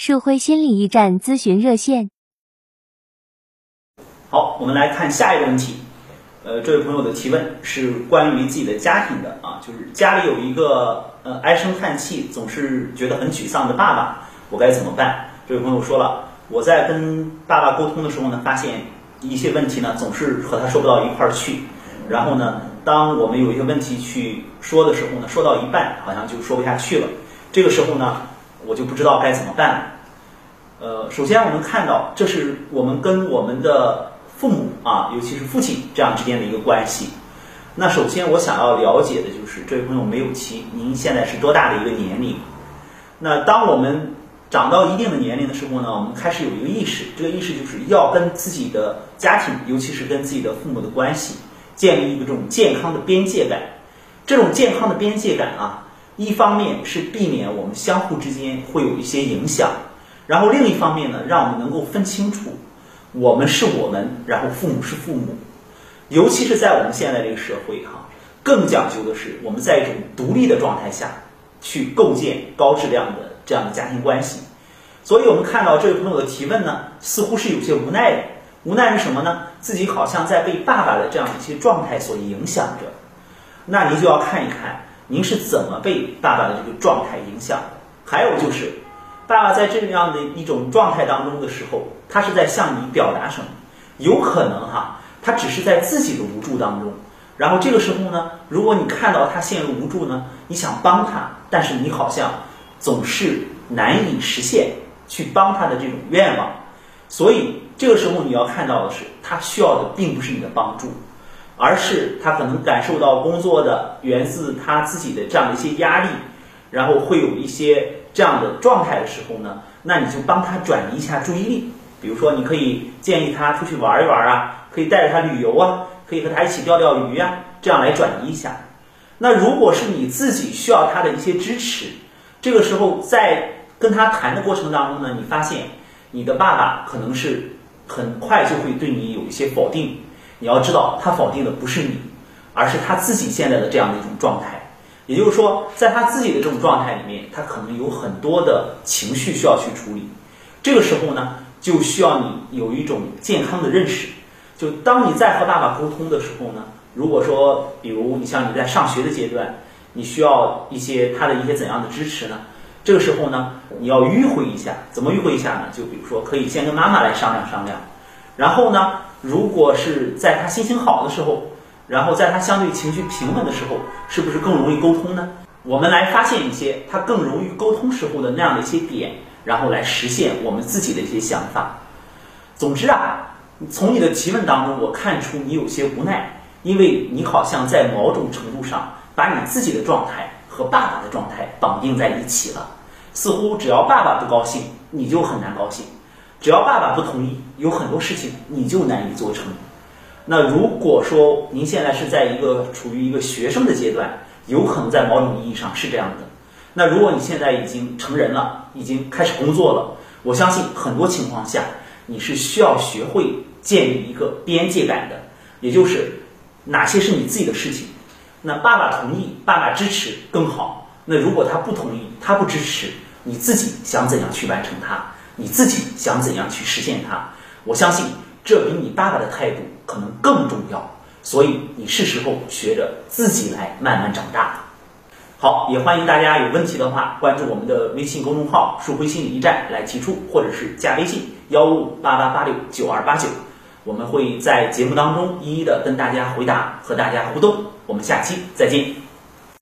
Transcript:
树辉心理驿站咨询热线。好，我们来看下一个问题。呃，这位朋友的提问是关于自己的家庭的啊，就是家里有一个呃唉声叹气、总是觉得很沮丧的爸爸，我该怎么办？这位朋友说了，我在跟爸爸沟通的时候呢，发现一些问题呢总是和他说不到一块儿去，然后呢，当我们有一些问题去说的时候呢，说到一半好像就说不下去了。这个时候呢，我就不知道该怎么办了。呃，首先我们看到，这是我们跟我们的父母啊，尤其是父亲这样之间的一个关系。那首先我想要了解的就是，这位朋友没有妻，您现在是多大的一个年龄？那当我们长到一定的年龄的时候呢，我们开始有一个意识，这个意识就是要跟自己的家庭，尤其是跟自己的父母的关系，建立一个这种健康的边界感。这种健康的边界感啊。一方面是避免我们相互之间会有一些影响，然后另一方面呢，让我们能够分清楚，我们是我们，然后父母是父母，尤其是在我们现在这个社会哈，更讲究的是我们在一种独立的状态下去构建高质量的这样的家庭关系。所以我们看到这位朋友的提问呢，似乎是有些无奈的，无奈是什么呢？自己好像在被爸爸的这样一些状态所影响着，那您就要看一看。您是怎么被爸爸的这个状态影响？还有就是，爸爸在这样的一种状态当中的时候，他是在向你表达什么？有可能哈，他只是在自己的无助当中。然后这个时候呢，如果你看到他陷入无助呢，你想帮他，但是你好像总是难以实现去帮他的这种愿望。所以这个时候你要看到的是，他需要的并不是你的帮助。而是他可能感受到工作的源自他自己的这样的一些压力，然后会有一些这样的状态的时候呢，那你就帮他转移一下注意力。比如说，你可以建议他出去玩一玩啊，可以带着他旅游啊，可以和他一起钓钓鱼啊，这样来转移一下。那如果是你自己需要他的一些支持，这个时候在跟他谈的过程当中呢，你发现你的爸爸可能是很快就会对你有一些否定。你要知道，他否定的不是你，而是他自己现在的这样的一种状态。也就是说，在他自己的这种状态里面，他可能有很多的情绪需要去处理。这个时候呢，就需要你有一种健康的认识。就当你在和爸爸沟通的时候呢，如果说，比如你像你在上学的阶段，你需要一些他的一些怎样的支持呢？这个时候呢，你要迂回一下。怎么迂回一下呢？就比如说，可以先跟妈妈来商量商量，然后呢？如果是在他心情好的时候，然后在他相对情绪平稳的时候，是不是更容易沟通呢？我们来发现一些他更容易沟通时候的那样的一些点，然后来实现我们自己的一些想法。总之啊，从你的提问当中，我看出你有些无奈，因为你好像在某种程度上把你自己的状态和爸爸的状态绑定在一起了，似乎只要爸爸不高兴，你就很难高兴。只要爸爸不同意，有很多事情你就难以做成。那如果说您现在是在一个处于一个学生的阶段，有可能在某种意义上是这样的。那如果你现在已经成人了，已经开始工作了，我相信很多情况下你是需要学会建立一个边界感的，也就是哪些是你自己的事情，那爸爸同意、爸爸支持更好。那如果他不同意、他不支持，你自己想怎样去完成它？你自己想怎样去实现它？我相信这比你爸爸的态度可能更重要。所以你是时候学着自己来慢慢长大。好，也欢迎大家有问题的话关注我们的微信公众号“树辉心理驿站”来提出，或者是加微信幺五五八八八六九二八九，我们会在节目当中一一的跟大家回答和大家互动。我们下期再见。